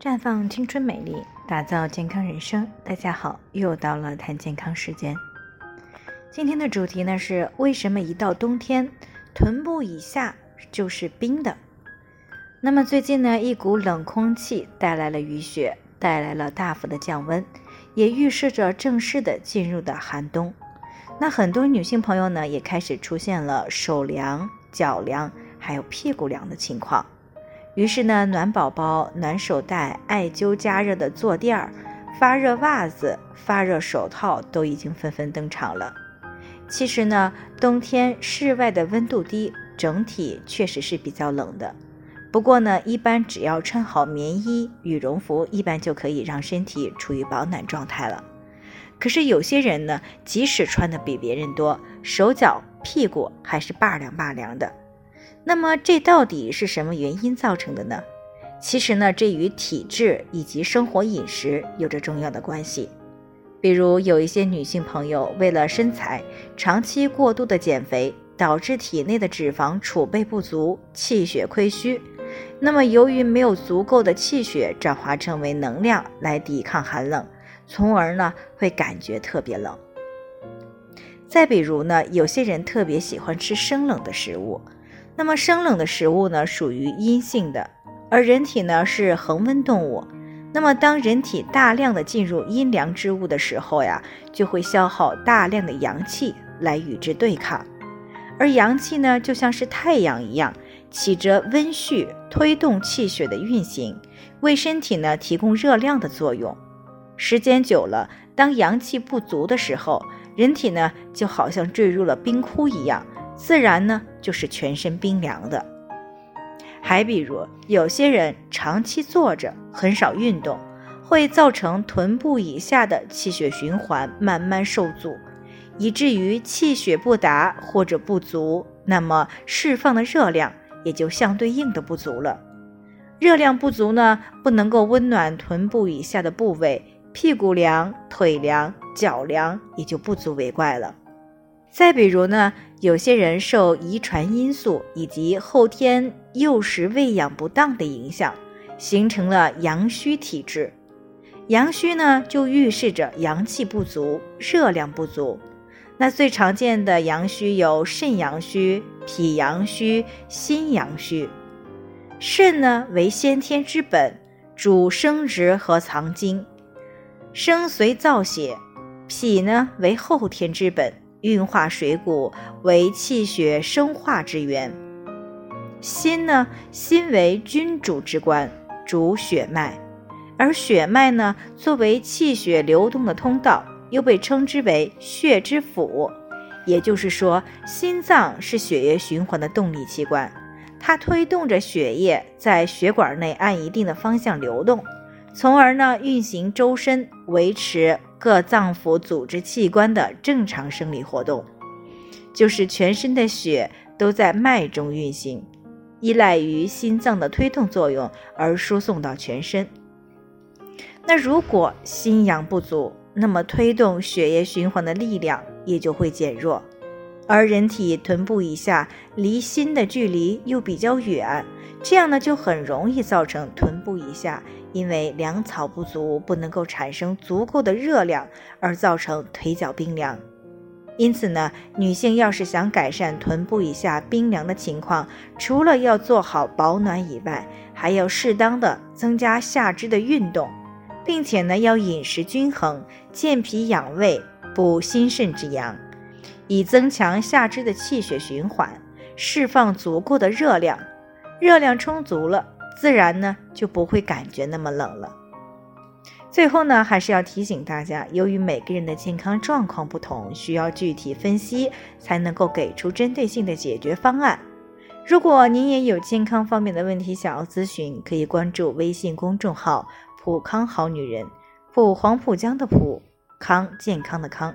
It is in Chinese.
绽放青春美丽，打造健康人生。大家好，又到了谈健康时间。今天的主题呢是为什么一到冬天，臀部以下就是冰的？那么最近呢，一股冷空气带来了雨雪，带来了大幅的降温，也预示着正式的进入的寒冬。那很多女性朋友呢，也开始出现了手凉、脚凉，还有屁股凉的情况。于是呢，暖宝宝、暖手袋、艾灸加热的坐垫儿、发热袜子、发热手套都已经纷纷登场了。其实呢，冬天室外的温度低，整体确实是比较冷的。不过呢，一般只要穿好棉衣、羽绒服，一般就可以让身体处于保暖状态了。可是有些人呢，即使穿的比别人多，手脚、屁股还是拔凉拔凉的。那么这到底是什么原因造成的呢？其实呢，这与体质以及生活饮食有着重要的关系。比如有一些女性朋友为了身材，长期过度的减肥，导致体内的脂肪储备不足，气血亏虚。那么由于没有足够的气血转化成为能量来抵抗寒冷，从而呢会感觉特别冷。再比如呢，有些人特别喜欢吃生冷的食物。那么生冷的食物呢，属于阴性的，而人体呢是恒温动物。那么当人体大量的进入阴凉之物的时候呀，就会消耗大量的阳气来与之对抗。而阳气呢，就像是太阳一样，起着温煦、推动气血的运行，为身体呢提供热量的作用。时间久了，当阳气不足的时候，人体呢就好像坠入了冰窟一样。自然呢，就是全身冰凉的。还比如，有些人长期坐着，很少运动，会造成臀部以下的气血循环慢慢受阻，以至于气血不达或者不足，那么释放的热量也就相对应的不足了。热量不足呢，不能够温暖臀部以下的部位，屁股凉、腿凉、脚凉，也就不足为怪了。再比如呢，有些人受遗传因素以及后天幼时喂养不当的影响，形成了阳虚体质。阳虚呢，就预示着阳气不足、热量不足。那最常见的阳虚有肾阳虚、脾阳虚、心阳虚。肾呢为先天之本，主生殖和藏精，生髓造血；脾呢为后天之本。运化水谷为气血生化之源。心呢，心为君主之官，主血脉，而血脉呢，作为气血流动的通道，又被称之为血之府。也就是说，心脏是血液循环的动力器官，它推动着血液在血管内按一定的方向流动，从而呢运行周身，维持。各脏腑组织器官的正常生理活动，就是全身的血都在脉中运行，依赖于心脏的推动作用而输送到全身。那如果心阳不足，那么推动血液循环的力量也就会减弱，而人体臀部以下离心的距离又比较远，这样呢就很容易造成臀部以下。因为粮草不足，不能够产生足够的热量，而造成腿脚冰凉。因此呢，女性要是想改善臀部以下冰凉的情况，除了要做好保暖以外，还要适当的增加下肢的运动，并且呢，要饮食均衡，健脾养胃，补心肾之阳，以增强下肢的气血循环，释放足够的热量。热量充足了。自然呢就不会感觉那么冷了。最后呢，还是要提醒大家，由于每个人的健康状况不同，需要具体分析才能够给出针对性的解决方案。如果您也有健康方面的问题想要咨询，可以关注微信公众号“普康好女人”，普黄浦江的普康健康的康，